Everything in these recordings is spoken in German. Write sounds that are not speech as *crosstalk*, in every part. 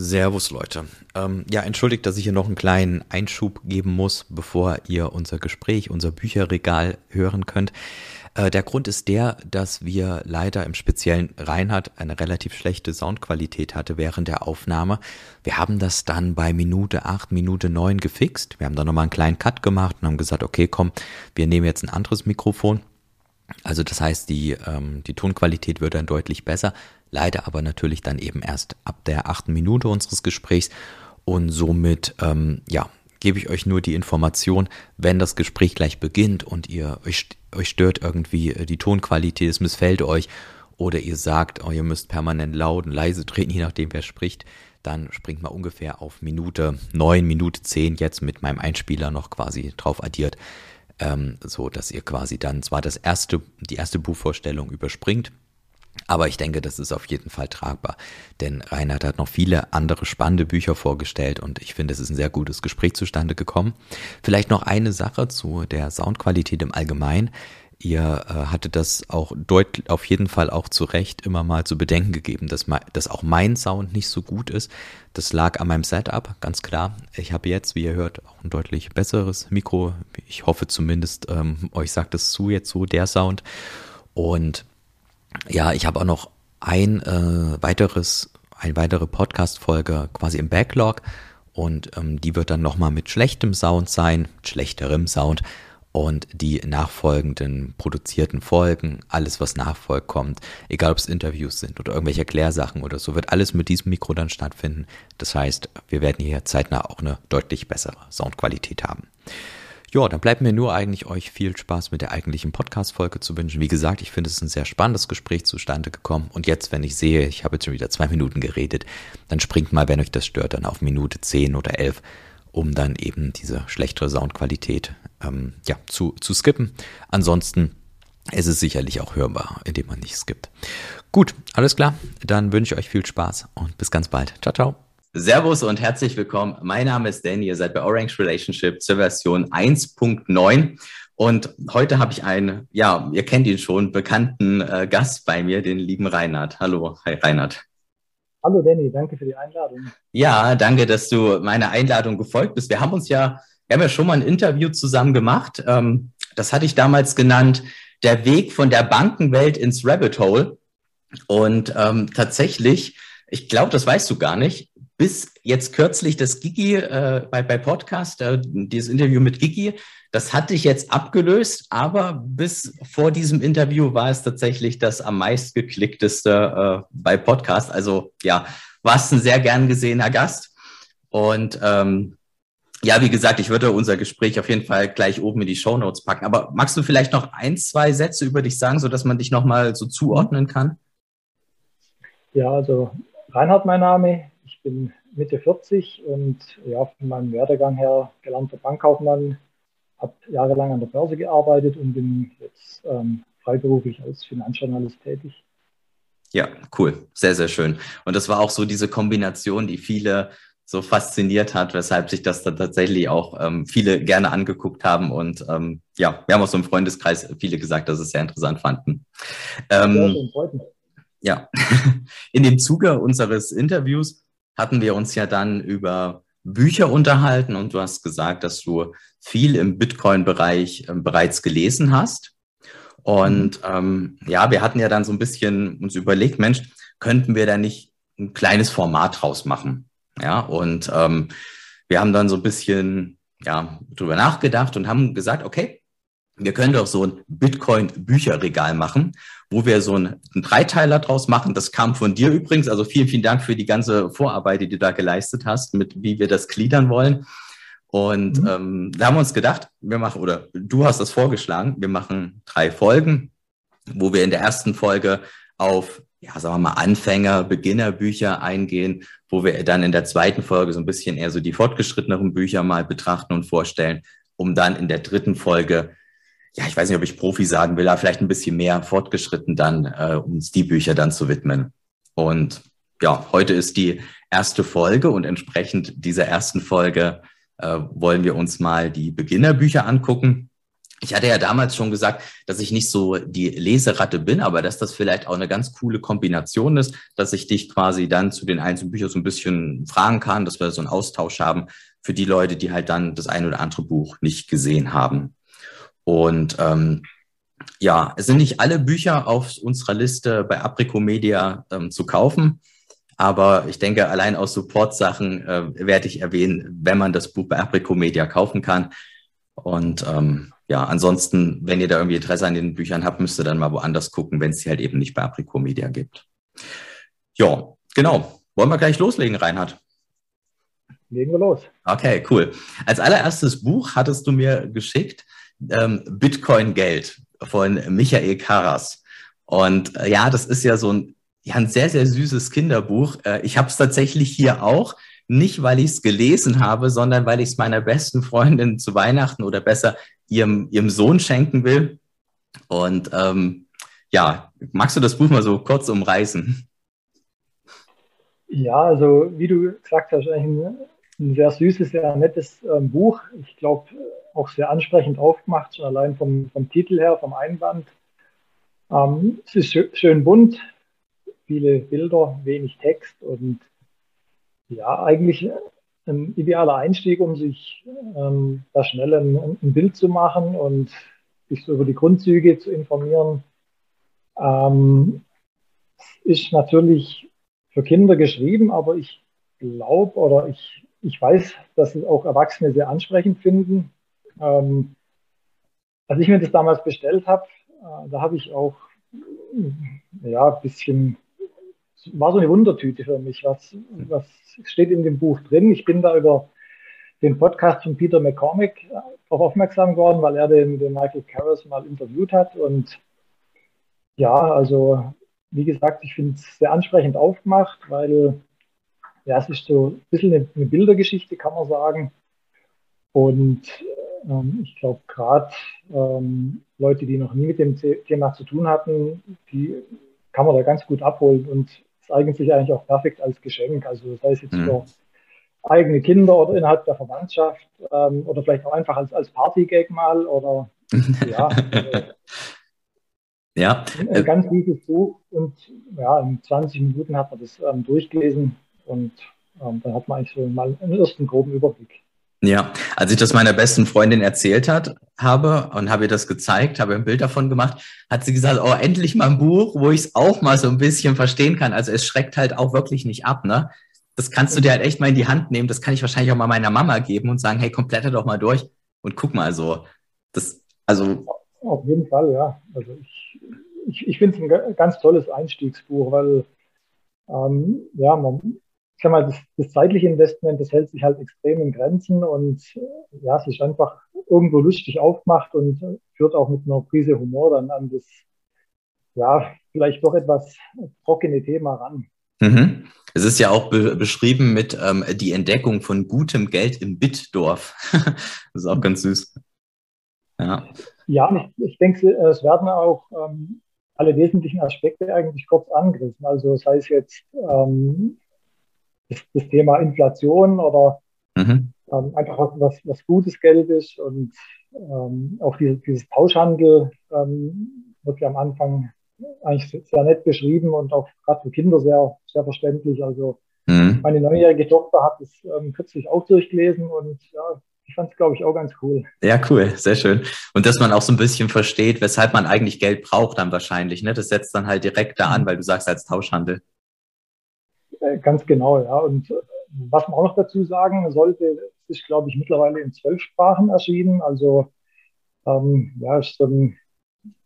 Servus Leute. Ähm, ja, entschuldigt, dass ich hier noch einen kleinen Einschub geben muss, bevor ihr unser Gespräch, unser Bücherregal hören könnt. Äh, der Grund ist der, dass wir leider im speziellen Reinhard eine relativ schlechte Soundqualität hatte während der Aufnahme. Wir haben das dann bei Minute 8, Minute 9 gefixt. Wir haben dann nochmal einen kleinen Cut gemacht und haben gesagt, okay, komm, wir nehmen jetzt ein anderes Mikrofon. Also das heißt, die, ähm, die Tonqualität wird dann deutlich besser, leider aber natürlich dann eben erst ab der achten Minute unseres Gesprächs. Und somit, ähm, ja, gebe ich euch nur die Information, wenn das Gespräch gleich beginnt und ihr euch, euch stört irgendwie äh, die Tonqualität, es missfällt euch oder ihr sagt, oh, ihr müsst permanent laut und leise treten, *laughs* je nachdem wer spricht, dann springt mal ungefähr auf Minute neun, Minute zehn jetzt mit meinem Einspieler noch quasi drauf addiert ähm, so dass ihr quasi dann zwar das erste, die erste Buchvorstellung überspringt, aber ich denke, das ist auf jeden Fall tragbar. Denn Reinhard hat noch viele andere spannende Bücher vorgestellt und ich finde, es ist ein sehr gutes Gespräch zustande gekommen. Vielleicht noch eine Sache zu der Soundqualität im Allgemeinen. Ihr äh, hattet das auch deutlich, auf jeden Fall auch zu Recht immer mal zu bedenken gegeben, dass, dass auch mein Sound nicht so gut ist. Das lag an meinem Setup, ganz klar. Ich habe jetzt, wie ihr hört, auch ein deutlich besseres Mikro. Ich hoffe zumindest, ähm, euch sagt es zu jetzt so, der Sound. Und ja, ich habe auch noch ein äh, weiteres, eine weitere Podcast-Folge quasi im Backlog. Und ähm, die wird dann nochmal mit schlechtem Sound sein, schlechterem Sound und die nachfolgenden produzierten Folgen, alles was nachfolgt kommt, egal ob es Interviews sind oder irgendwelche Erklärsachen oder so, wird alles mit diesem Mikro dann stattfinden. Das heißt, wir werden hier zeitnah auch eine deutlich bessere Soundqualität haben. Ja, dann bleibt mir nur eigentlich euch viel Spaß mit der eigentlichen Podcast-Folge zu wünschen. Wie gesagt, ich finde es ein sehr spannendes Gespräch zustande gekommen. Und jetzt, wenn ich sehe, ich habe jetzt schon wieder zwei Minuten geredet, dann springt mal, wenn euch das stört, dann auf Minute zehn oder elf um dann eben diese schlechtere Soundqualität ähm, ja, zu, zu skippen. Ansonsten ist es sicherlich auch hörbar, indem man nicht skippt. Gut, alles klar. Dann wünsche ich euch viel Spaß und bis ganz bald. Ciao, ciao. Servus und herzlich willkommen. Mein Name ist Danny, ihr seid bei Orange Relationship zur Version 1.9. Und heute habe ich einen, ja, ihr kennt ihn schon, bekannten äh, Gast bei mir, den lieben Reinhard. Hallo, hi Reinhard. Hallo Danny, danke für die Einladung. Ja, danke, dass du meiner Einladung gefolgt bist. Wir haben uns ja, wir haben ja schon mal ein Interview zusammen gemacht. Ähm, das hatte ich damals genannt, der Weg von der Bankenwelt ins Rabbit Hole. Und ähm, tatsächlich, ich glaube, das weißt du gar nicht, bis jetzt kürzlich das Gigi äh, bei, bei Podcast, äh, dieses Interview mit Gigi, das hatte ich jetzt abgelöst, aber bis vor diesem Interview war es tatsächlich das am meist geklickteste äh, bei Podcast. Also ja, warst ein sehr gern gesehener Gast. Und ähm, ja, wie gesagt, ich würde unser Gespräch auf jeden Fall gleich oben in die Show Notes packen. Aber magst du vielleicht noch ein, zwei Sätze über dich sagen, so dass man dich nochmal so zuordnen kann? Ja, also Reinhard mein Name. Ich bin Mitte 40 und ja, von meinem Werdegang her gelernter Bankkaufmann, habe jahrelang an der Börse gearbeitet und bin jetzt ähm, freiberuflich als Finanzjournalist tätig. Ja, cool. Sehr, sehr schön. Und das war auch so diese Kombination, die viele so fasziniert hat, weshalb sich das dann tatsächlich auch ähm, viele gerne angeguckt haben. Und ähm, ja, wir haben auch so im Freundeskreis viele gesagt, dass es sehr interessant fanden. Ähm, ja, *laughs* in dem Zuge unseres Interviews hatten wir uns ja dann über Bücher unterhalten und du hast gesagt, dass du viel im Bitcoin-Bereich äh, bereits gelesen hast. Und ähm, ja, wir hatten ja dann so ein bisschen uns überlegt, Mensch, könnten wir da nicht ein kleines Format draus machen? Ja, und ähm, wir haben dann so ein bisschen ja, drüber nachgedacht und haben gesagt, okay, wir können doch so ein Bitcoin-Bücherregal machen, wo wir so einen, einen Dreiteiler draus machen. Das kam von dir übrigens. Also vielen, vielen Dank für die ganze Vorarbeit, die du da geleistet hast, mit wie wir das gliedern wollen. Und mhm. ähm, da haben wir uns gedacht, wir machen, oder du hast das vorgeschlagen, wir machen drei Folgen, wo wir in der ersten Folge auf, ja, sagen wir mal, Anfänger, Beginnerbücher eingehen, wo wir dann in der zweiten Folge so ein bisschen eher so die fortgeschritteneren Bücher mal betrachten und vorstellen, um dann in der dritten Folge ja, ich weiß nicht, ob ich Profi sagen will, aber vielleicht ein bisschen mehr fortgeschritten dann, äh, uns die Bücher dann zu widmen. Und ja, heute ist die erste Folge und entsprechend dieser ersten Folge äh, wollen wir uns mal die Beginnerbücher angucken. Ich hatte ja damals schon gesagt, dass ich nicht so die Leseratte bin, aber dass das vielleicht auch eine ganz coole Kombination ist, dass ich dich quasi dann zu den einzelnen Büchern so ein bisschen fragen kann, dass wir so einen Austausch haben für die Leute, die halt dann das ein oder andere Buch nicht gesehen haben. Und ähm, ja, es sind nicht alle Bücher auf unserer Liste bei Aprico Media ähm, zu kaufen. Aber ich denke, allein aus Support-Sachen äh, werde ich erwähnen, wenn man das Buch bei Aprico Media kaufen kann. Und ähm, ja, ansonsten, wenn ihr da irgendwie Interesse an den Büchern habt, müsst ihr dann mal woanders gucken, wenn es sie halt eben nicht bei Aprico Media gibt. Ja, genau. Wollen wir gleich loslegen, Reinhard? Legen wir los. Okay, cool. Als allererstes Buch hattest du mir geschickt ähm, Bitcoin Geld von Michael Karas. Und äh, ja, das ist ja so ein, ja, ein sehr, sehr süßes Kinderbuch. Äh, ich habe es tatsächlich hier auch. Nicht, weil ich es gelesen habe, sondern weil ich es meiner besten Freundin zu Weihnachten oder besser ihrem, ihrem Sohn schenken will. Und ähm, ja, magst du das Buch mal so kurz umreißen? Ja, also wie du gesagt hast, ein, ein sehr süßes, sehr nettes ähm, Buch. Ich glaube, auch sehr ansprechend aufgemacht, schon allein vom, vom Titel her, vom Einband. Ähm, es ist schön bunt, viele Bilder, wenig Text und ja, eigentlich ein idealer Einstieg, um sich ähm, da schnell ein, ein, Bild zu machen und sich so über die Grundzüge zu informieren. Ähm, ist natürlich für Kinder geschrieben, aber ich glaube oder ich, ich weiß, dass es auch Erwachsene sehr ansprechend finden. Ähm, als ich mir das damals bestellt habe, äh, da habe ich auch ja, ein bisschen war so eine Wundertüte für mich. Was, was steht in dem Buch drin? Ich bin da über den Podcast von Peter McCormick darauf aufmerksam geworden, weil er den, den Michael Karras mal interviewt hat. Und ja, also wie gesagt, ich finde es sehr ansprechend aufgemacht, weil ja, es ist so ein bisschen eine, eine Bildergeschichte, kann man sagen. Und ähm, ich glaube, gerade ähm, Leute, die noch nie mit dem Thema zu tun hatten, die kann man da ganz gut abholen. Und eignet sich eigentlich auch perfekt als Geschenk. Also sei es jetzt mhm. für eigene Kinder oder innerhalb der Verwandtschaft ähm, oder vielleicht auch einfach als, als Partygag mal oder *laughs* ja. Also, ja. Ein ganz gutes Buch und ja, in 20 Minuten hat man das ähm, durchgelesen und ähm, dann hat man eigentlich so mal einen ersten groben Überblick. Ja, als ich das meiner besten Freundin erzählt hat, habe und habe ihr das gezeigt, habe ein Bild davon gemacht, hat sie gesagt, oh, endlich mal ein Buch, wo ich es auch mal so ein bisschen verstehen kann. Also es schreckt halt auch wirklich nicht ab, ne? Das kannst du dir halt echt mal in die Hand nehmen. Das kann ich wahrscheinlich auch mal meiner Mama geben und sagen, hey, komplette doch mal durch und guck mal so. Das, also. Auf jeden Fall, ja. Also ich, ich, ich finde es ein ganz tolles Einstiegsbuch, weil ähm, ja, man, ich sag mal, das, das, zeitliche Investment, das hält sich halt extrem in Grenzen und äh, ja, es ist einfach irgendwo lustig aufgemacht und führt auch mit einer Prise Humor dann an das, ja, vielleicht doch etwas trockene Thema ran. Mhm. Es ist ja auch be beschrieben mit ähm, die Entdeckung von gutem Geld im Bitdorf. *laughs* das ist auch ganz süß. Ja, ja ich, ich denke, es werden auch ähm, alle wesentlichen Aspekte eigentlich kurz angerissen. Also das heißt jetzt ähm, das, das Thema Inflation oder mhm. ähm, einfach was, was, was, gutes Geld ist und ähm, auch diese, dieses Tauschhandel ähm, wird ja am Anfang eigentlich sehr nett beschrieben und auch gerade für Kinder sehr, sehr verständlich. Also mhm. meine neunjährige Tochter hat es ähm, kürzlich auch durchgelesen und ja, ich fand es, glaube ich, auch ganz cool. Ja, cool, sehr schön. Und dass man auch so ein bisschen versteht, weshalb man eigentlich Geld braucht dann wahrscheinlich. Ne? Das setzt dann halt direkt da an, mhm. weil du sagst als Tauschhandel. Äh, ganz genau, ja. Und äh, was man auch noch dazu sagen sollte, ist, glaube ich, mittlerweile in zwölf Sprachen erschienen. Also ähm, ja, ist so ein,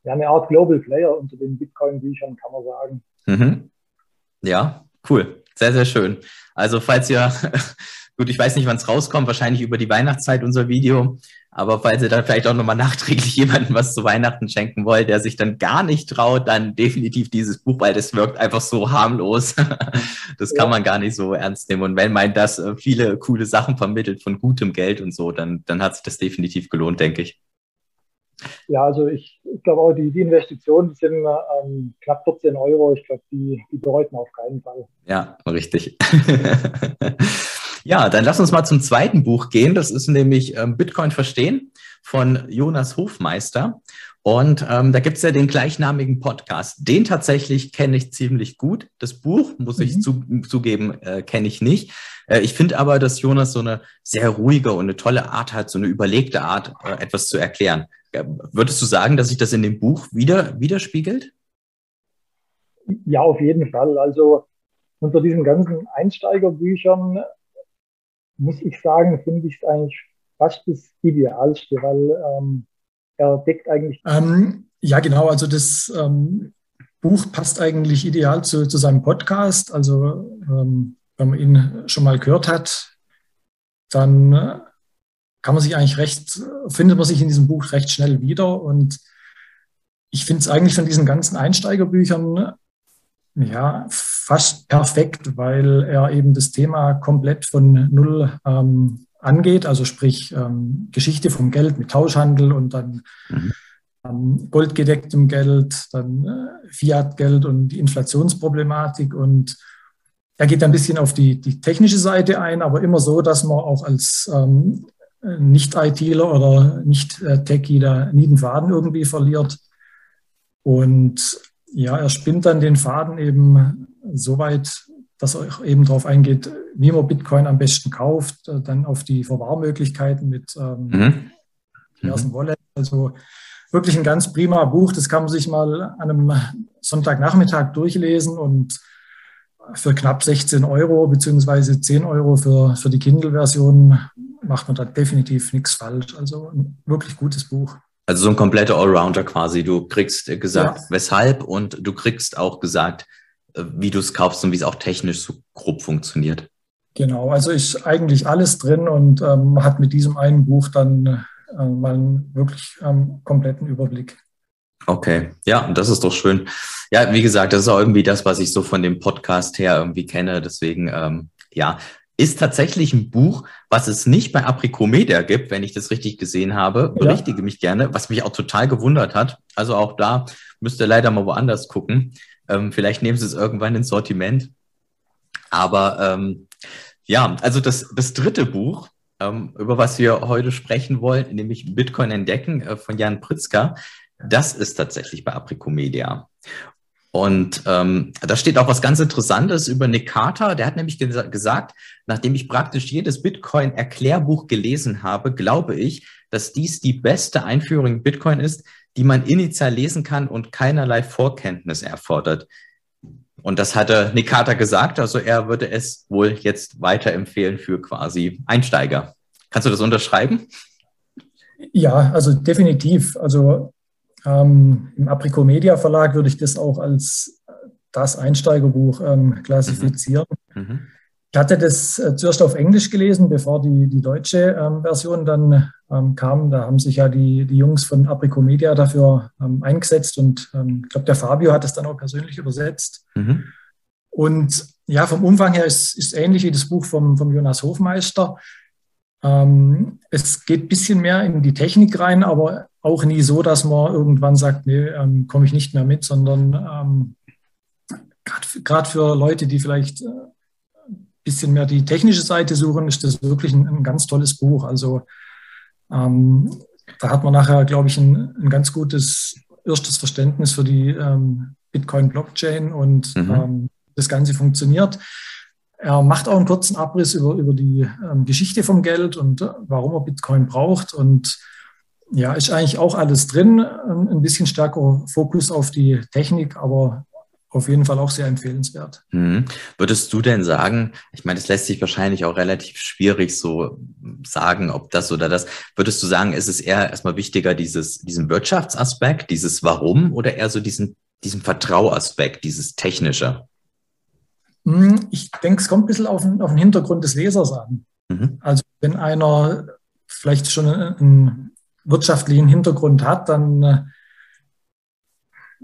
ja, eine Art Global Player unter den Bitcoin-Büchern, kann man sagen. Mhm. Ja, cool. Sehr, sehr schön. Also falls ihr, *laughs* gut, ich weiß nicht, wann es rauskommt, wahrscheinlich über die Weihnachtszeit unser Video. Aber falls ihr dann vielleicht auch nochmal nachträglich *laughs* jemandem was zu Weihnachten schenken wollt, der sich dann gar nicht traut, dann definitiv dieses Buch, weil das wirkt einfach so harmlos. *laughs* das kann man gar nicht so ernst nehmen. Und wenn man das äh, viele coole Sachen vermittelt von gutem Geld und so, dann, dann hat sich das definitiv gelohnt, denke ich. Ja, also ich, ich glaube auch, die, die Investitionen sind ähm, knapp 14 Euro. Ich glaube, die, die bereuten auf keinen Fall. Ja, richtig. *laughs* Ja, dann lass uns mal zum zweiten Buch gehen. Das ist nämlich ähm, Bitcoin verstehen von Jonas Hofmeister. Und ähm, da gibt es ja den gleichnamigen Podcast. Den tatsächlich kenne ich ziemlich gut. Das Buch, muss ich mhm. zu, zugeben, äh, kenne ich nicht. Äh, ich finde aber, dass Jonas so eine sehr ruhige und eine tolle Art hat, so eine überlegte Art, äh, etwas zu erklären. Würdest du sagen, dass sich das in dem Buch wieder widerspiegelt? Ja, auf jeden Fall. Also unter diesen ganzen Einsteigerbüchern muss ich sagen, finde ich eigentlich fast das Idealste, weil ähm, er deckt eigentlich. Ähm, ja, genau. Also das ähm, Buch passt eigentlich ideal zu, zu seinem Podcast. Also ähm, wenn man ihn schon mal gehört hat, dann äh, kann man sich eigentlich recht, findet man sich in diesem Buch recht schnell wieder. Und ich finde es eigentlich von diesen ganzen Einsteigerbüchern ja fast perfekt, weil er eben das Thema komplett von null ähm, angeht, also sprich ähm, Geschichte vom Geld mit Tauschhandel und dann mhm. ähm, goldgedecktem Geld, dann äh, Fiat-Geld und die Inflationsproblematik und er geht ein bisschen auf die, die technische Seite ein, aber immer so, dass man auch als ähm, Nicht-ITler oder Nicht-Techie da nie den Faden irgendwie verliert. Und ja, er spinnt dann den Faden eben so weit, dass er eben darauf eingeht, wie man Bitcoin am besten kauft, äh, dann auf die Verwahrmöglichkeiten mit ähm, mhm. diversen mhm. Wallets. Also wirklich ein ganz prima Buch. Das kann man sich mal an einem Sonntagnachmittag durchlesen und für knapp 16 Euro beziehungsweise 10 Euro für, für die Kindle-Version macht man da definitiv nichts falsch. Also ein wirklich gutes Buch. Also so ein kompletter Allrounder quasi. Du kriegst gesagt, ja. weshalb und du kriegst auch gesagt, wie du es kaufst und wie es auch technisch so grob funktioniert. Genau, also ist eigentlich alles drin und ähm, hat mit diesem einen Buch dann äh, mal einen wirklich ähm, kompletten Überblick. Okay, ja, das ist doch schön. Ja, wie gesagt, das ist auch irgendwie das, was ich so von dem Podcast her irgendwie kenne. Deswegen, ähm, ja, ist tatsächlich ein Buch, was es nicht bei Apricomedia gibt, wenn ich das richtig gesehen habe. Berichtige ja. mich gerne, was mich auch total gewundert hat. Also auch da müsst ihr leider mal woanders gucken. Ähm, vielleicht nehmen sie es irgendwann ins Sortiment. Aber ähm, ja, also das, das dritte Buch, ähm, über was wir heute sprechen wollen, nämlich Bitcoin entdecken äh, von Jan Pritzker, das ist tatsächlich bei Apricomedia. Und ähm, da steht auch was ganz Interessantes über Nick Carter. Der hat nämlich ges gesagt, nachdem ich praktisch jedes Bitcoin-Erklärbuch gelesen habe, glaube ich, dass dies die beste Einführung in Bitcoin ist, die man initial lesen kann und keinerlei Vorkenntnis erfordert. Und das hatte Nick Carter gesagt, also er würde es wohl jetzt weiterempfehlen für quasi Einsteiger. Kannst du das unterschreiben? Ja, also definitiv. Also ähm, Im Apricot Media Verlag würde ich das auch als das Einsteigerbuch ähm, klassifizieren. Mhm. Mhm. Ich hatte das äh, zuerst auf Englisch gelesen, bevor die, die deutsche ähm, Version dann ähm, kam. Da haben sich ja die, die Jungs von Apricot Media dafür ähm, eingesetzt und ähm, ich glaube, der Fabio hat es dann auch persönlich übersetzt. Mhm. Und ja, vom Umfang her ist es ähnlich wie das Buch vom, vom Jonas Hofmeister. Ähm, es geht ein bisschen mehr in die Technik rein, aber auch nie so, dass man irgendwann sagt, nee, ähm, komme ich nicht mehr mit, sondern gerade für Leute, die vielleicht äh, bisschen mehr die technische Seite suchen, ist das wirklich ein, ein ganz tolles Buch. Also ähm, da hat man nachher, glaube ich, ein, ein, ganz gutes erstes Verständnis für die ähm, Bitcoin-Blockchain und mhm. Ähm, das Ganze funktioniert. Er macht auch einen kurzen Abriss über, über die ähm, Geschichte vom Geld und äh, warum er Bitcoin braucht. Und ja, ist eigentlich auch alles drin. Ähm, ein bisschen stärker Fokus auf die Technik, aber auf jeden Fall auch sehr empfehlenswert. Mhm. Würdest du denn sagen, ich meine, es lässt sich wahrscheinlich auch relativ schwierig so sagen, ob das oder das, würdest du sagen, ist es eher erstmal wichtiger, dieses, diesen Wirtschaftsaspekt, dieses Warum oder eher so diesen, diesen Vertrauaspekt, dieses Technische? Hm, ich denke, es kommt ein bisschen auf den, auf den Hintergrund des Lesers an. Mhm. Also wenn einer vielleicht schon einen wirtschaftlichen Hintergrund hat, dann äh,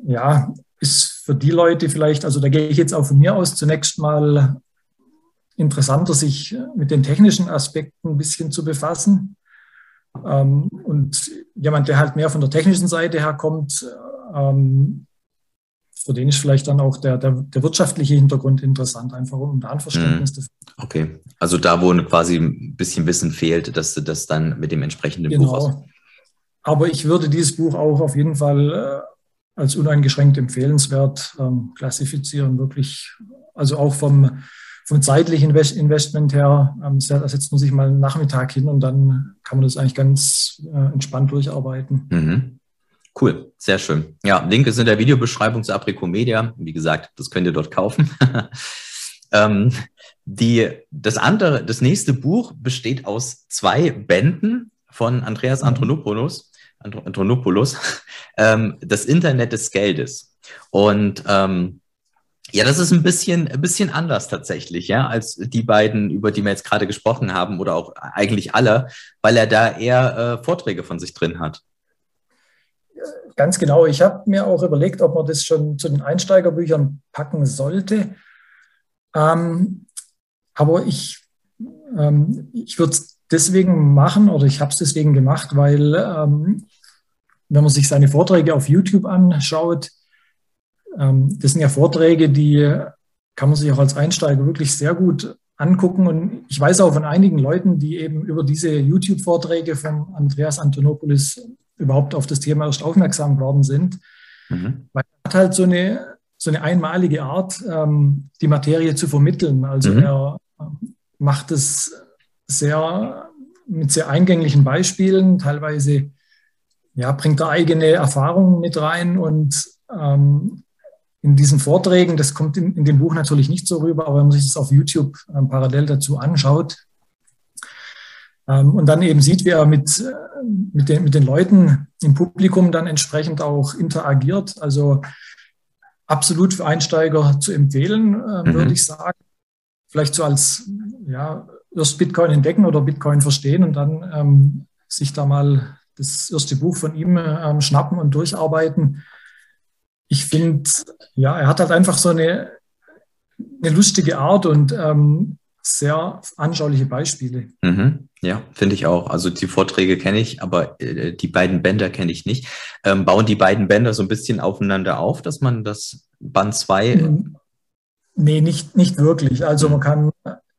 ja, ist für die Leute vielleicht, also da gehe ich jetzt auch von mir aus zunächst mal interessanter, sich mit den technischen Aspekten ein bisschen zu befassen. Ähm, und jemand, der halt mehr von der technischen Seite her kommt, ähm, für den ist vielleicht dann auch der, der, der wirtschaftliche Hintergrund interessant, einfach um da ein Verständnis mhm. Okay, also da, wo quasi ein bisschen Wissen fehlt, dass du das dann mit dem entsprechenden genau. Buch aus. aber ich würde dieses Buch auch auf jeden Fall äh, als uneingeschränkt empfehlenswert ähm, klassifizieren. Wirklich, also auch vom, vom zeitlichen Investment her, ähm, da setzt man sich mal einen Nachmittag hin und dann kann man das eigentlich ganz äh, entspannt durcharbeiten. Mhm. Cool, sehr schön. Ja, Link ist in der Videobeschreibung zu Aprico Media. Wie gesagt, das könnt ihr dort kaufen. *laughs* ähm, die, das andere, das nächste Buch besteht aus zwei Bänden von Andreas mhm. Antonopoulos. Antonopoulos, *laughs* ähm, das Internet des Geldes. Und ähm, ja, das ist ein bisschen, ein bisschen anders tatsächlich, ja, als die beiden, über die wir jetzt gerade gesprochen haben, oder auch eigentlich alle, weil er da eher äh, Vorträge von sich drin hat. Ganz genau. Ich habe mir auch überlegt, ob man das schon zu den Einsteigerbüchern packen sollte. Ähm, aber ich, ähm, ich würde es deswegen machen oder ich habe es deswegen gemacht, weil ähm, wenn man sich seine Vorträge auf YouTube anschaut, ähm, das sind ja Vorträge, die kann man sich auch als Einsteiger wirklich sehr gut angucken. Und ich weiß auch von einigen Leuten, die eben über diese YouTube-Vorträge von Andreas Antonopoulos überhaupt auf das Thema erst aufmerksam geworden sind. Mhm. Weil er hat halt so eine, so eine einmalige Art, ähm, die Materie zu vermitteln. Also mhm. er ähm, macht es sehr mit sehr eingänglichen Beispielen, teilweise ja, bringt er eigene Erfahrungen mit rein und ähm, in diesen Vorträgen, das kommt in, in, dem Buch natürlich nicht so rüber, aber wenn man sich das auf YouTube ähm, parallel dazu anschaut ähm, und dann eben sieht, wie er mit, äh, mit, den, mit den Leuten im Publikum dann entsprechend auch interagiert, also absolut für Einsteiger zu empfehlen, äh, mhm. würde ich sagen. Vielleicht so als ja, erst Bitcoin entdecken oder Bitcoin verstehen und dann ähm, sich da mal das erste Buch von ihm ähm, schnappen und durcharbeiten. Ich finde, ja, er hat halt einfach so eine, eine lustige Art und ähm, sehr anschauliche Beispiele. Mhm. Ja, finde ich auch. Also die Vorträge kenne ich, aber äh, die beiden Bänder kenne ich nicht. Ähm, bauen die beiden Bänder so ein bisschen aufeinander auf, dass man das Band 2. Mhm. Nee, nicht, nicht wirklich. Also man kann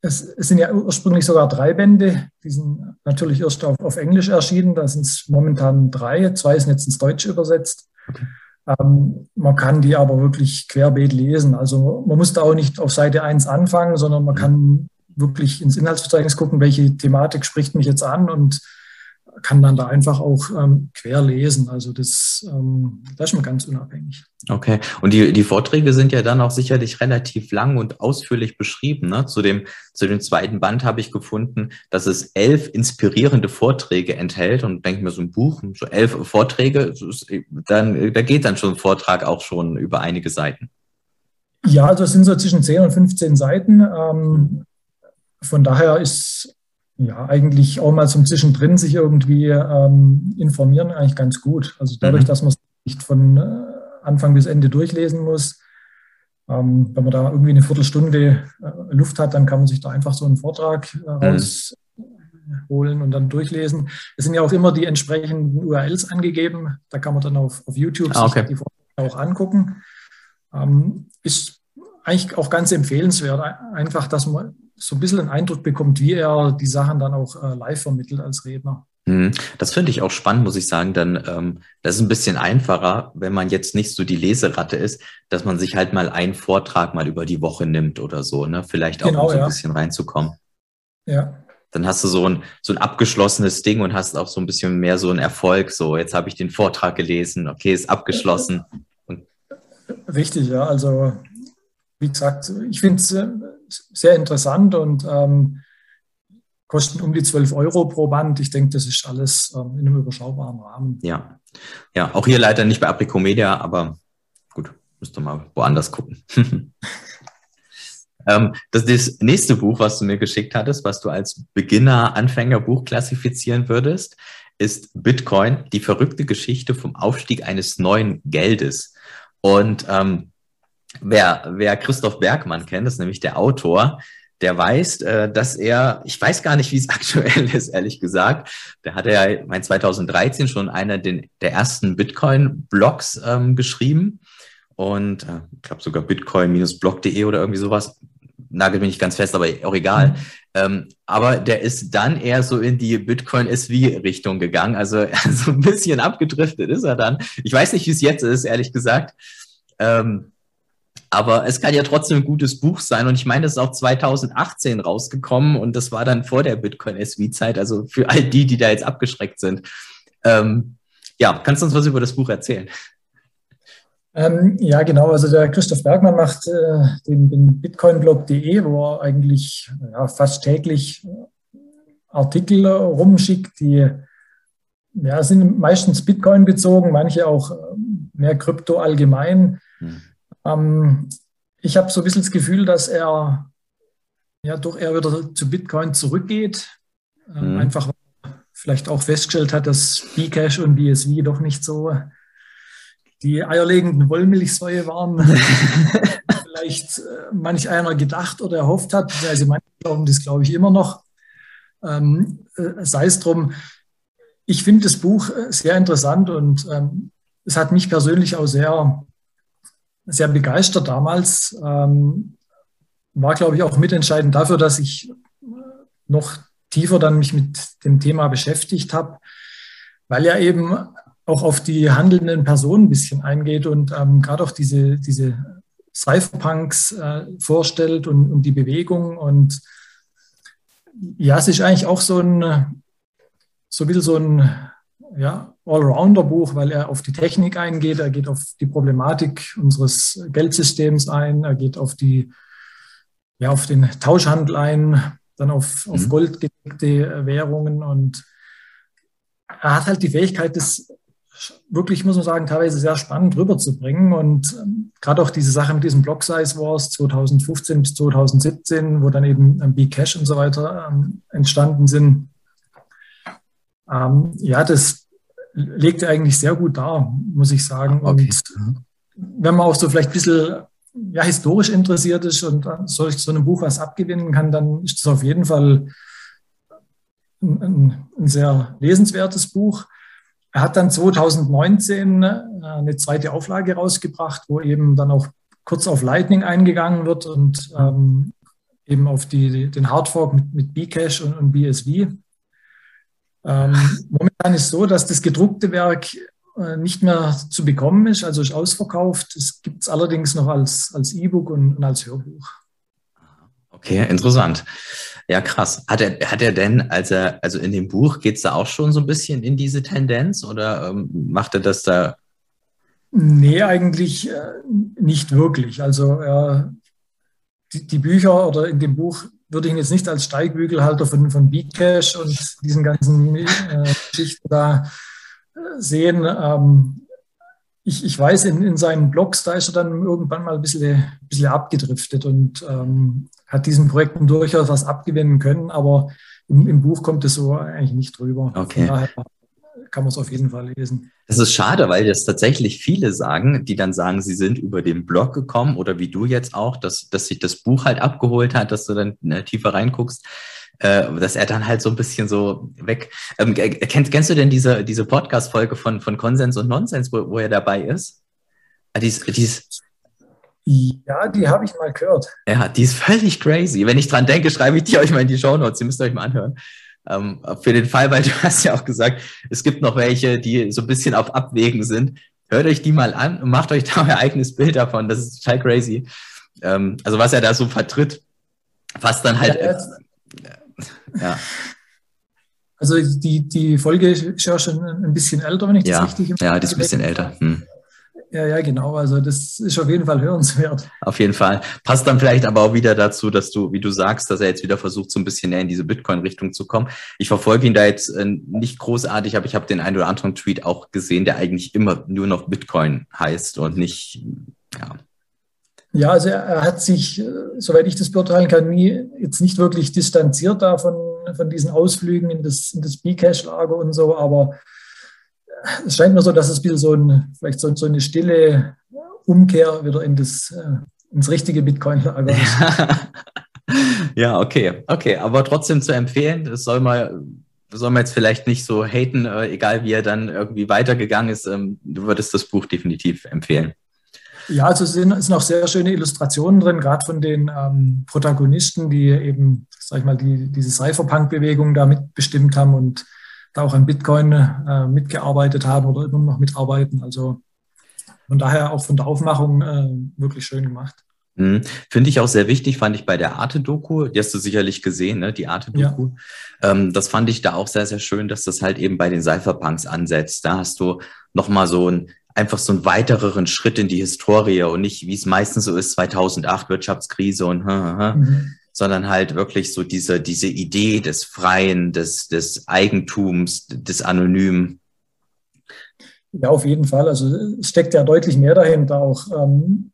es, es, sind ja ursprünglich sogar drei Bände, die sind natürlich erst auf, auf Englisch erschienen, da sind es momentan drei, zwei sind jetzt ins Deutsche übersetzt. Okay. Ähm, man kann die aber wirklich querbeet lesen. Also man muss da auch nicht auf Seite 1 anfangen, sondern man kann wirklich ins Inhaltsverzeichnis gucken, welche Thematik spricht mich jetzt an und kann dann da einfach auch ähm, quer lesen. Also das, ähm, das ist schon ganz unabhängig. Okay. Und die, die Vorträge sind ja dann auch sicherlich relativ lang und ausführlich beschrieben. Ne? Zu, dem, zu dem zweiten Band habe ich gefunden, dass es elf inspirierende Vorträge enthält und denke mir so ein Buch, so elf Vorträge, dann, da geht dann schon ein Vortrag auch schon über einige Seiten. Ja, also es sind so zwischen 10 und 15 Seiten. Ähm, von daher ist ja, eigentlich auch mal zum Zwischendrin sich irgendwie ähm, informieren, eigentlich ganz gut. Also dadurch, mhm. dass man es nicht von äh, Anfang bis Ende durchlesen muss, ähm, wenn man da irgendwie eine Viertelstunde äh, Luft hat, dann kann man sich da einfach so einen Vortrag äh, mhm. rausholen und dann durchlesen. Es sind ja auch immer die entsprechenden URLs angegeben. Da kann man dann auf, auf YouTube ah, okay. sich die Vorträge auch angucken. Ähm, ist eigentlich auch ganz empfehlenswert, einfach, dass man so ein bisschen einen Eindruck bekommt, wie er die Sachen dann auch äh, live vermittelt als Redner. Mhm. Das finde ich auch spannend, muss ich sagen, denn ähm, das ist ein bisschen einfacher, wenn man jetzt nicht so die Leseratte ist, dass man sich halt mal einen Vortrag mal über die Woche nimmt oder so, ne? Vielleicht auch genau, um so ein ja. bisschen reinzukommen. Ja. Dann hast du so ein, so ein abgeschlossenes Ding und hast auch so ein bisschen mehr so einen Erfolg. So, jetzt habe ich den Vortrag gelesen, okay, ist abgeschlossen. *laughs* Richtig, ja. Also wie gesagt, ich finde es äh, sehr interessant und ähm, kosten um die 12 Euro pro Band. Ich denke, das ist alles ähm, in einem überschaubaren Rahmen. Ja, ja, auch hier leider nicht bei Apricomedia, aber gut, müsst ihr mal woanders gucken. *laughs* ähm, das, das nächste Buch, was du mir geschickt hattest, was du als Beginner-Anfängerbuch klassifizieren würdest, ist Bitcoin, die verrückte Geschichte vom Aufstieg eines neuen Geldes. Und ähm, wer, wer Christoph Bergmann kennt, ist nämlich der Autor, der weiß, äh, dass er, ich weiß gar nicht, wie es *laughs* aktuell ist, ehrlich gesagt. Der hat ja, mein 2013 schon einer den, der ersten Bitcoin-Blogs ähm, geschrieben und äh, ich glaube sogar bitcoin-blog.de oder irgendwie sowas. nagelt mich nicht ganz fest, aber auch egal. Mhm. Ähm, aber der ist dann eher so in die Bitcoin-SV-Richtung gegangen. Also *laughs* so ein bisschen abgedriftet ist er dann. Ich weiß nicht, wie es jetzt ist, ehrlich gesagt. Ähm, aber es kann ja trotzdem ein gutes Buch sein. Und ich meine, das ist auch 2018 rausgekommen und das war dann vor der Bitcoin-SV-Zeit. Also für all die, die da jetzt abgeschreckt sind. Ähm, ja, kannst du uns was über das Buch erzählen? Ähm, ja, genau. Also der Christoph Bergmann macht äh, den, den bitcoinblog.de, wo er eigentlich ja, fast täglich Artikel rumschickt, die ja, sind meistens Bitcoin bezogen, manche auch ähm, mehr Krypto allgemein. Hm. Ähm, ich habe so ein bisschen das Gefühl, dass er ja doch eher wieder zu Bitcoin zurückgeht. Ähm, hm. Einfach vielleicht auch festgestellt hat, dass Bcash und BSV doch nicht so die eierlegenden Wollmilchsäue waren. *laughs* vielleicht äh, manch einer gedacht oder erhofft hat. Also manche glauben das, glaube ich, immer noch. Ähm, äh, sei es drum. Ich finde das Buch äh, sehr interessant und ähm, es hat mich persönlich auch sehr, sehr begeistert damals. Ähm, war, glaube ich, auch mitentscheidend dafür, dass ich äh, noch tiefer dann mich mit dem Thema beschäftigt habe, weil ja eben auch auf die handelnden Personen ein bisschen eingeht und ähm, gerade auch diese, diese Cypherpunks äh, vorstellt und, und die Bewegung. Und ja, es ist eigentlich auch so ein, so ein bisschen so ein ja, Allrounder-Buch, weil er auf die Technik eingeht, er geht auf die Problematik unseres Geldsystems ein, er geht auf die, ja, auf den Tauschhandel ein, dann auf, auf mhm. goldgedeckte Währungen und er hat halt die Fähigkeit, das wirklich, muss man sagen, teilweise sehr spannend rüberzubringen. Und ähm, gerade auch diese Sache mit diesem Block Size Wars 2015 bis 2017, wo dann eben ähm, B-Cash und so weiter ähm, entstanden sind. Ähm, ja, das legt er eigentlich sehr gut dar, muss ich sagen. Okay. Und wenn man auch so vielleicht ein bisschen ja, historisch interessiert ist und solch so einem Buch was abgewinnen kann, dann ist das auf jeden Fall ein, ein, ein sehr lesenswertes Buch. Er hat dann 2019 äh, eine zweite Auflage rausgebracht, wo eben dann auch kurz auf Lightning eingegangen wird und ähm, eben auf die, den Hardfork mit, mit Bcash und, und BSV. Ähm, momentan ist so, dass das gedruckte Werk äh, nicht mehr zu bekommen ist, also ist ausverkauft. Es gibt es allerdings noch als, als E-Book und, und als Hörbuch. Okay, interessant. Ja, krass. Hat er, hat er denn, als er, also in dem Buch geht es da auch schon so ein bisschen in diese Tendenz oder ähm, macht er das da? Nee, eigentlich äh, nicht wirklich. Also äh, die, die, Bücher oder in dem Buch würde ich ihn jetzt nicht als Steigbügelhalter von, von Bcash und diesen ganzen äh, Geschichten da äh, sehen. Ähm, ich, ich weiß, in, in seinen Blogs, da ist er dann irgendwann mal ein bisschen, ein bisschen abgedriftet und ähm, hat diesen Projekten durchaus was abgewinnen können, aber im, im Buch kommt es so eigentlich nicht drüber. Okay. Daher kann man es auf jeden Fall lesen. Das ist schade, weil das tatsächlich viele sagen, die dann sagen, sie sind über den Blog gekommen oder wie du jetzt auch, dass, dass sich das Buch halt abgeholt hat, dass du dann ne, tiefer reinguckst, äh, dass er dann halt so ein bisschen so weg. Ähm, kennst, kennst du denn diese, diese Podcast-Folge von, von Konsens und Nonsens, wo, wo er dabei ist? Ah, die ist, die ist ja, die habe ich mal gehört. Ja, die ist völlig crazy. Wenn ich dran denke, schreibe ich die euch mal in die Show Notes. Ihr müsst euch mal anhören. Ähm, für den Fall, weil du *laughs* hast ja auch gesagt, es gibt noch welche, die so ein bisschen auf Abwägen sind. Hört euch die mal an und macht euch *laughs* da euer eigenes Bild davon. Das ist total crazy. Ähm, also was er da so vertritt, was dann halt. Ja, ja. Also die, die Folge ist ja schon ein bisschen älter, wenn ich das ja, richtig im Ja, die ist ein bisschen älter. Hm. Ja, ja, genau. Also das ist auf jeden Fall hörenswert. Auf jeden Fall. Passt dann vielleicht aber auch wieder dazu, dass du, wie du sagst, dass er jetzt wieder versucht, so ein bisschen näher in diese Bitcoin-Richtung zu kommen. Ich verfolge ihn da jetzt äh, nicht großartig, aber ich habe den einen oder anderen Tweet auch gesehen, der eigentlich immer nur noch Bitcoin heißt und nicht, ja. Ja, also er hat sich, äh, soweit ich das beurteilen kann, nie jetzt nicht wirklich distanziert davon von diesen Ausflügen in das, in das B-Cash-Lager und so, aber es scheint mir so, dass es ein bisschen so, ein, vielleicht so, so eine stille Umkehr wieder in das, äh, ins richtige Bitcoin-Lager ist. *laughs* ja, okay, okay, aber trotzdem zu empfehlen, das soll man, soll man jetzt vielleicht nicht so haten, äh, egal wie er dann irgendwie weitergegangen ist. Ähm, du würdest das Buch definitiv empfehlen. Ja, also es sind, es sind auch sehr schöne Illustrationen drin, gerade von den ähm, Protagonisten, die eben, sag ich mal, die, diese Cypherpunk-Bewegung da mitbestimmt haben und da auch an Bitcoin äh, mitgearbeitet haben oder immer noch mitarbeiten. Also von daher auch von der Aufmachung äh, wirklich schön gemacht. Mhm. Finde ich auch sehr wichtig, fand ich bei der Arte-Doku, die hast du sicherlich gesehen, ne? die Arte-Doku. Ja. Ähm, das fand ich da auch sehr, sehr schön, dass das halt eben bei den Cypherpunks ansetzt. Da hast du nochmal so ein, einfach so einen weiteren Schritt in die Historie und nicht, wie es meistens so ist, 2008 Wirtschaftskrise und, mhm. Sondern halt wirklich so diese, diese Idee des Freien, des, des Eigentums, des Anonymen. Ja, auf jeden Fall. Also es steckt ja deutlich mehr dahinter auch. Ähm,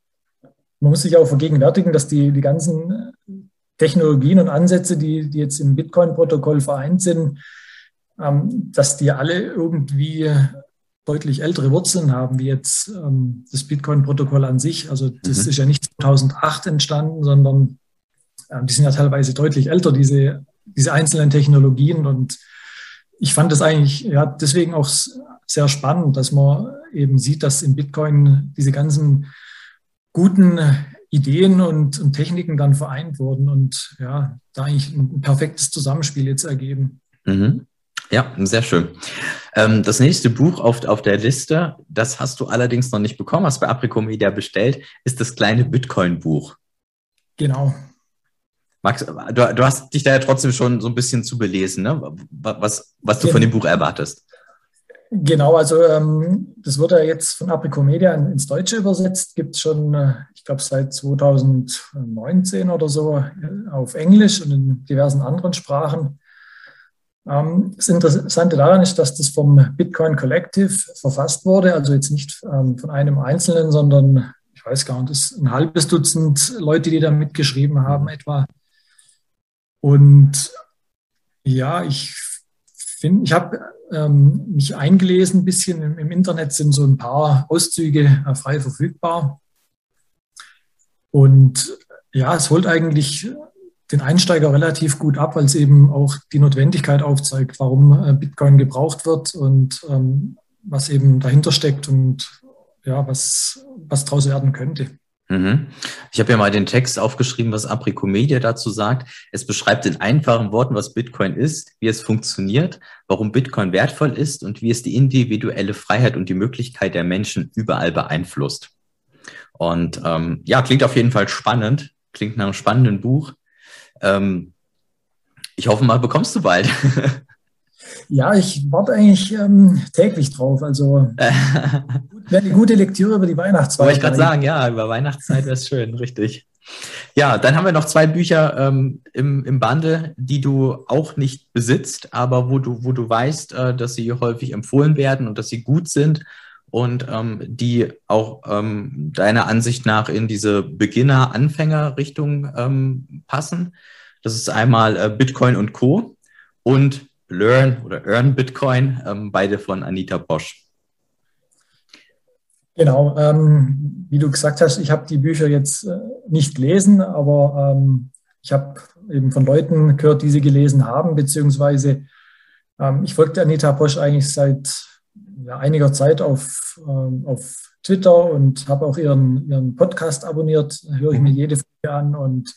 man muss sich auch vergegenwärtigen, dass die, die ganzen Technologien und Ansätze, die, die jetzt im Bitcoin-Protokoll vereint sind, ähm, dass die alle irgendwie deutlich ältere Wurzeln haben, wie jetzt ähm, das Bitcoin-Protokoll an sich. Also das mhm. ist ja nicht 2008 entstanden, sondern die sind ja teilweise deutlich älter, diese, diese einzelnen Technologien. Und ich fand es eigentlich ja, deswegen auch sehr spannend, dass man eben sieht, dass in Bitcoin diese ganzen guten Ideen und, und Techniken dann vereint wurden und ja, da eigentlich ein perfektes Zusammenspiel jetzt ergeben. Mhm. Ja, sehr schön. Ähm, das nächste Buch auf, auf der Liste, das hast du allerdings noch nicht bekommen, hast bei Apricomedia bestellt, ist das kleine Bitcoin-Buch. Genau. Max, du, du, hast dich da ja trotzdem schon so ein bisschen zu belesen, ne? was, was du von dem Buch erwartest. Genau, also ähm, das wurde ja jetzt von Apricomedia ins Deutsche übersetzt, gibt es schon, äh, ich glaube, seit 2019 oder so äh, auf Englisch und in diversen anderen Sprachen. Ähm, das Interessante daran ist, dass das vom Bitcoin Collective verfasst wurde, also jetzt nicht ähm, von einem Einzelnen, sondern ich weiß gar nicht, das ist ein halbes Dutzend Leute, die da mitgeschrieben haben etwa. Und ja, ich finde, ich habe ähm, mich eingelesen ein bisschen. Im, Im, Internet sind so ein paar Auszüge äh, frei verfügbar. Und ja, es holt eigentlich den Einsteiger relativ gut ab, weil es eben auch die Notwendigkeit aufzeigt, warum äh, Bitcoin gebraucht wird und ähm, was eben dahinter steckt und ja, was, was daraus werden könnte. Mhm. Ich habe ja mal den Text aufgeschrieben, was Apricomedia dazu sagt. Es beschreibt in einfachen Worten, was Bitcoin ist, wie es funktioniert, warum Bitcoin wertvoll ist und wie es die individuelle Freiheit und die Möglichkeit der Menschen überall beeinflusst. Und ähm, ja, klingt auf jeden Fall spannend, klingt nach einem spannenden Buch. Ähm, ich hoffe mal, bekommst du bald. *laughs* Ja, ich warte eigentlich ähm, täglich drauf. Also *laughs* wäre eine gute Lektüre über die Weihnachtszeit. Wollte ich gerade sagen, ja, über Weihnachtszeit wäre es schön, richtig. Ja, dann haben wir noch zwei Bücher ähm, im, im Bande, die du auch nicht besitzt, aber wo du, wo du weißt, äh, dass sie häufig empfohlen werden und dass sie gut sind und ähm, die auch ähm, deiner Ansicht nach in diese Beginner-Anfänger-Richtung ähm, passen. Das ist einmal äh, Bitcoin und Co. und Learn oder Earn Bitcoin, ähm, beide von Anita Bosch. Genau, ähm, wie du gesagt hast, ich habe die Bücher jetzt äh, nicht gelesen, aber ähm, ich habe eben von Leuten gehört, die sie gelesen haben, beziehungsweise ähm, ich folgte Anita Bosch eigentlich seit ja, einiger Zeit auf, ähm, auf Twitter und habe auch ihren, ihren Podcast abonniert, höre ich mir jede Folge an und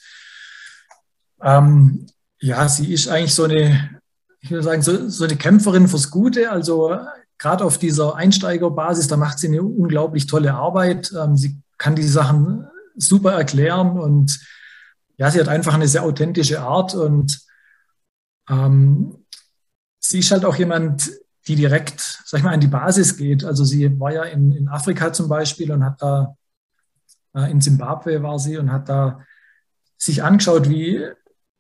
ähm, ja, sie ist eigentlich so eine ich würde sagen, so, so eine Kämpferin fürs Gute. Also gerade auf dieser Einsteigerbasis, da macht sie eine unglaublich tolle Arbeit. Ähm, sie kann die Sachen super erklären und ja, sie hat einfach eine sehr authentische Art und ähm, sie ist halt auch jemand, die direkt, sag ich mal, an die Basis geht. Also sie war ja in, in Afrika zum Beispiel und hat da, äh, in Zimbabwe war sie und hat da sich angeschaut, wie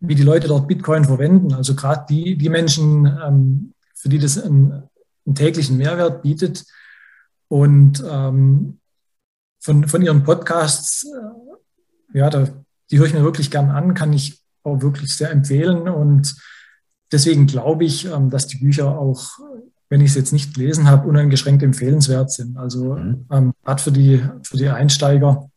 wie die Leute dort Bitcoin verwenden. Also gerade die, die Menschen, ähm, für die das einen, einen, täglichen Mehrwert bietet. Und ähm, von, von ihren Podcasts, äh, ja, da, die höre ich mir wirklich gern an, kann ich auch wirklich sehr empfehlen. Und deswegen glaube ich, ähm, dass die Bücher auch, wenn ich es jetzt nicht gelesen habe, uneingeschränkt empfehlenswert sind. Also mhm. ähm, gerade für die, für die Einsteiger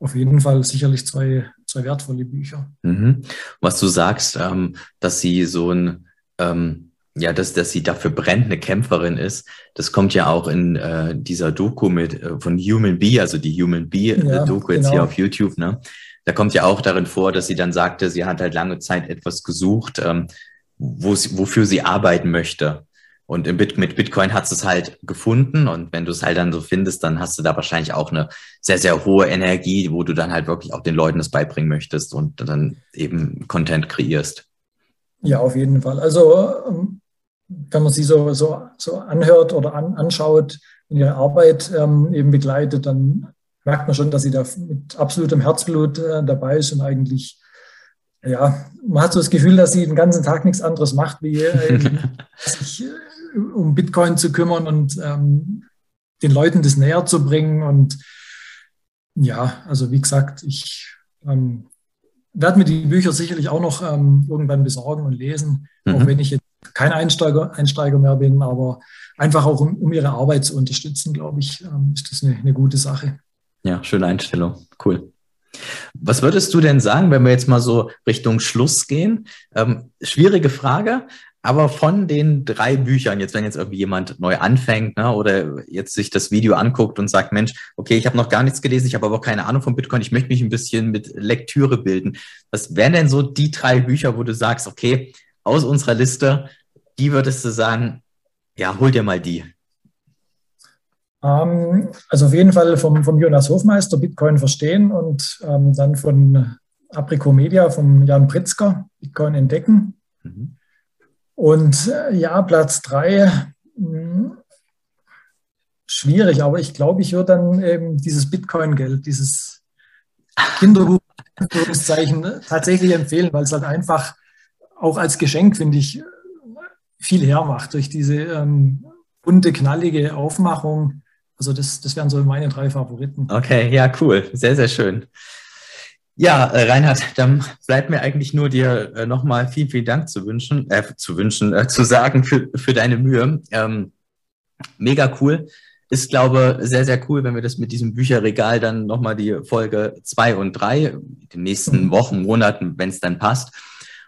auf jeden Fall sicherlich zwei zwei wertvolle Bücher. Mhm. Was du sagst, ähm, dass sie so ein, ähm, ja, dass, dass sie dafür brennt, eine Kämpferin ist. Das kommt ja auch in äh, dieser Doku mit äh, von Human Bee, also die Human Bee äh, ja, Doku jetzt genau. hier auf YouTube, ne? Da kommt ja auch darin vor, dass sie dann sagte, sie hat halt lange Zeit etwas gesucht, ähm, wo sie, wofür sie arbeiten möchte. Und Bit mit Bitcoin hat es halt gefunden. Und wenn du es halt dann so findest, dann hast du da wahrscheinlich auch eine sehr, sehr hohe Energie, wo du dann halt wirklich auch den Leuten das beibringen möchtest und dann eben Content kreierst. Ja, auf jeden Fall. Also ähm, wenn man sie so, so, so anhört oder an, anschaut und ihre Arbeit ähm, eben begleitet, dann merkt man schon, dass sie da mit absolutem Herzblut äh, dabei ist und eigentlich, ja, man hat so das Gefühl, dass sie den ganzen Tag nichts anderes macht, wie äh, *laughs* sich äh, um Bitcoin zu kümmern und ähm, den Leuten das näher zu bringen. Und ja, also wie gesagt, ich ähm, werde mir die Bücher sicherlich auch noch ähm, irgendwann besorgen und lesen, mhm. auch wenn ich jetzt kein Einsteiger, Einsteiger mehr bin, aber einfach auch um, um ihre Arbeit zu unterstützen, glaube ich, ähm, ist das eine, eine gute Sache. Ja, schöne Einstellung. Cool. Was würdest du denn sagen, wenn wir jetzt mal so Richtung Schluss gehen? Ähm, schwierige Frage, aber von den drei Büchern, jetzt wenn jetzt irgendwie jemand neu anfängt ne, oder jetzt sich das Video anguckt und sagt, Mensch, okay, ich habe noch gar nichts gelesen, ich habe aber auch keine Ahnung von Bitcoin, ich möchte mich ein bisschen mit Lektüre bilden. Was wären denn so die drei Bücher, wo du sagst, okay, aus unserer Liste, die würdest du sagen, ja, hol dir mal die. Ähm, also auf jeden Fall vom, vom Jonas Hofmeister Bitcoin verstehen und ähm, dann von Aprico Media, vom Jan Pritzker, Bitcoin entdecken. Mhm. Und äh, ja, Platz drei, hm, schwierig, aber ich glaube, ich würde dann eben dieses Bitcoin-Geld, dieses Kinderbuch tatsächlich empfehlen, weil es halt einfach auch als Geschenk, finde ich, viel hermacht durch diese ähm, bunte, knallige Aufmachung. Also das, das wären so meine drei Favoriten. Okay, ja, cool. Sehr, sehr schön. Ja, äh, Reinhard, dann bleibt mir eigentlich nur dir äh, nochmal vielen, vielen Dank zu wünschen, äh, zu wünschen, äh, zu sagen für, für deine Mühe. Ähm, mega cool. Ist, glaube sehr, sehr cool, wenn wir das mit diesem Bücherregal dann nochmal die Folge zwei und drei in den nächsten. Wochen, Monaten, wenn es dann passt,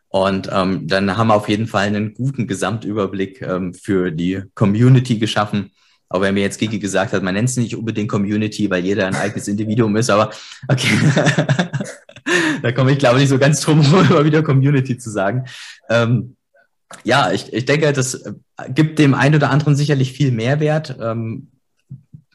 und ähm, dann haben wir auf jeden Fall einen guten Gesamtüberblick ähm, für die Community geschaffen. Auch wenn mir jetzt Gigi gesagt hat, man nennt es nicht unbedingt Community, weil jeder ein eigenes Individuum ist, aber okay. *laughs* da komme ich, glaube ich, nicht so ganz drum herum, immer wieder Community zu sagen. Ähm, ja, ich, ich denke, das äh, gibt dem einen oder anderen sicherlich viel Mehrwert. Ähm,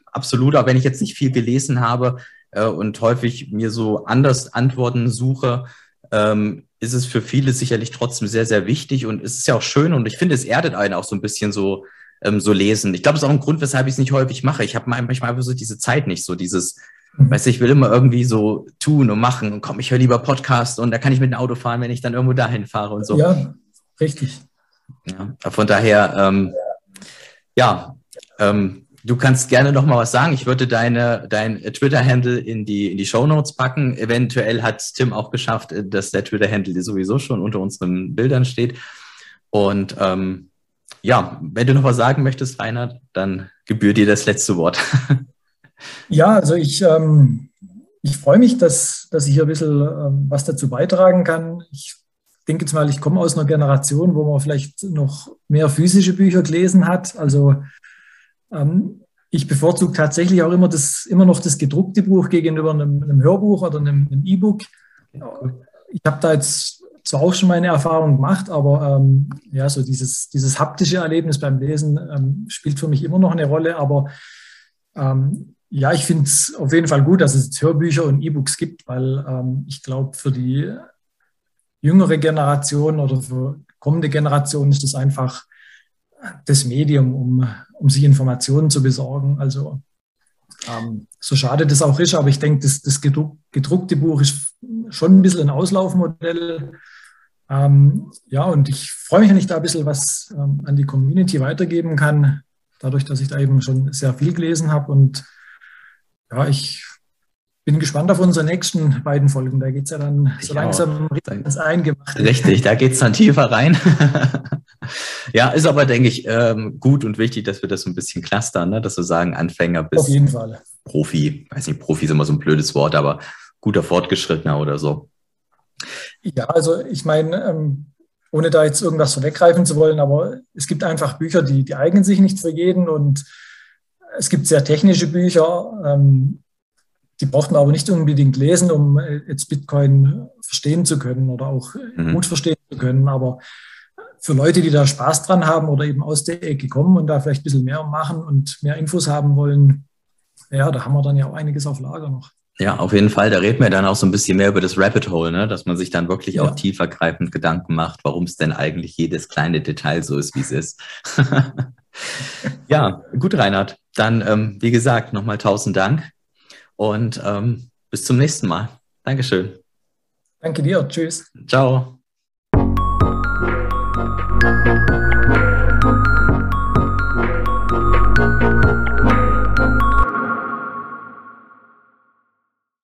absolut, auch wenn ich jetzt nicht viel gelesen habe äh, und häufig mir so anders Antworten suche, ähm, ist es für viele sicherlich trotzdem sehr, sehr wichtig und es ist ja auch schön und ich finde, es erdet einen auch so ein bisschen so, ähm, so lesen. Ich glaube, es ist auch ein Grund, weshalb ich es nicht häufig mache. Ich habe manchmal einfach so diese Zeit nicht, so dieses, mhm. weißt du, ich will immer irgendwie so tun und machen und komm, ich höre lieber Podcast und da kann ich mit dem Auto fahren, wenn ich dann irgendwo dahin fahre und so. Ja, richtig. Ja, von daher, ähm, ja, ähm, Du kannst gerne noch mal was sagen. Ich würde deine, dein Twitter-Handle in die, in die Show Notes packen. Eventuell hat Tim auch geschafft, dass der Twitter-Handle sowieso schon unter unseren Bildern steht. Und ähm, ja, wenn du noch was sagen möchtest, Reinhard, dann gebührt dir das letzte Wort. *laughs* Ja, also ich, ähm, ich freue mich, dass, dass ich hier ein bisschen ähm, was dazu beitragen kann. Ich denke jetzt mal, ich komme aus einer Generation, wo man vielleicht noch mehr physische Bücher gelesen hat. Also ähm, ich bevorzuge tatsächlich auch immer, das, immer noch das gedruckte Buch gegenüber einem, einem Hörbuch oder einem E-Book. Ich habe da jetzt zwar auch schon meine Erfahrung gemacht, aber ähm, ja, so dieses, dieses haptische Erlebnis beim Lesen ähm, spielt für mich immer noch eine Rolle. Aber ähm, ja, ich finde es auf jeden Fall gut, dass es Hörbücher und E-Books gibt, weil ähm, ich glaube, für die jüngere Generation oder für kommende Generationen ist das einfach das Medium, um, um sich Informationen zu besorgen. Also ähm, so schade das auch ist, aber ich denke, das, das gedruckte Buch ist schon ein bisschen ein Auslaufmodell. Ähm, ja, und ich freue mich, wenn ich da ein bisschen was ähm, an die Community weitergeben kann, dadurch, dass ich da eben schon sehr viel gelesen habe. Und ja, ich bin gespannt auf unsere nächsten beiden Folgen. Da geht es ja dann so langsam ins Eingemachte. Richtig, da geht es dann tiefer rein. *laughs* ja, ist aber, denke ich, ähm, gut und wichtig, dass wir das so ein bisschen clustern, ne? dass wir sagen, Anfänger bis auf jeden Fall. Profi. Weiß nicht, Profi ist immer so ein blödes Wort, aber guter Fortgeschrittener oder so. Ja, also ich meine, ähm, ohne da jetzt irgendwas vorweggreifen zu wollen, aber es gibt einfach Bücher, die, die eignen sich nicht für jeden und es gibt sehr technische Bücher, ähm, die braucht man aber nicht unbedingt lesen, um äh, jetzt Bitcoin verstehen zu können oder auch mhm. gut verstehen zu können. Aber für Leute, die da Spaß dran haben oder eben aus der Ecke kommen und da vielleicht ein bisschen mehr machen und mehr Infos haben wollen, ja, da haben wir dann ja auch einiges auf Lager noch. Ja, auf jeden Fall. Da reden wir dann auch so ein bisschen mehr über das Rabbit Hole, ne? dass man sich dann wirklich ja. auch tiefergreifend Gedanken macht, warum es denn eigentlich jedes kleine Detail so ist, wie es ist. *laughs* ja, gut, Reinhard. Dann, ähm, wie gesagt, nochmal tausend Dank und ähm, bis zum nächsten Mal. Dankeschön. Danke dir. Tschüss. Ciao. Thank you.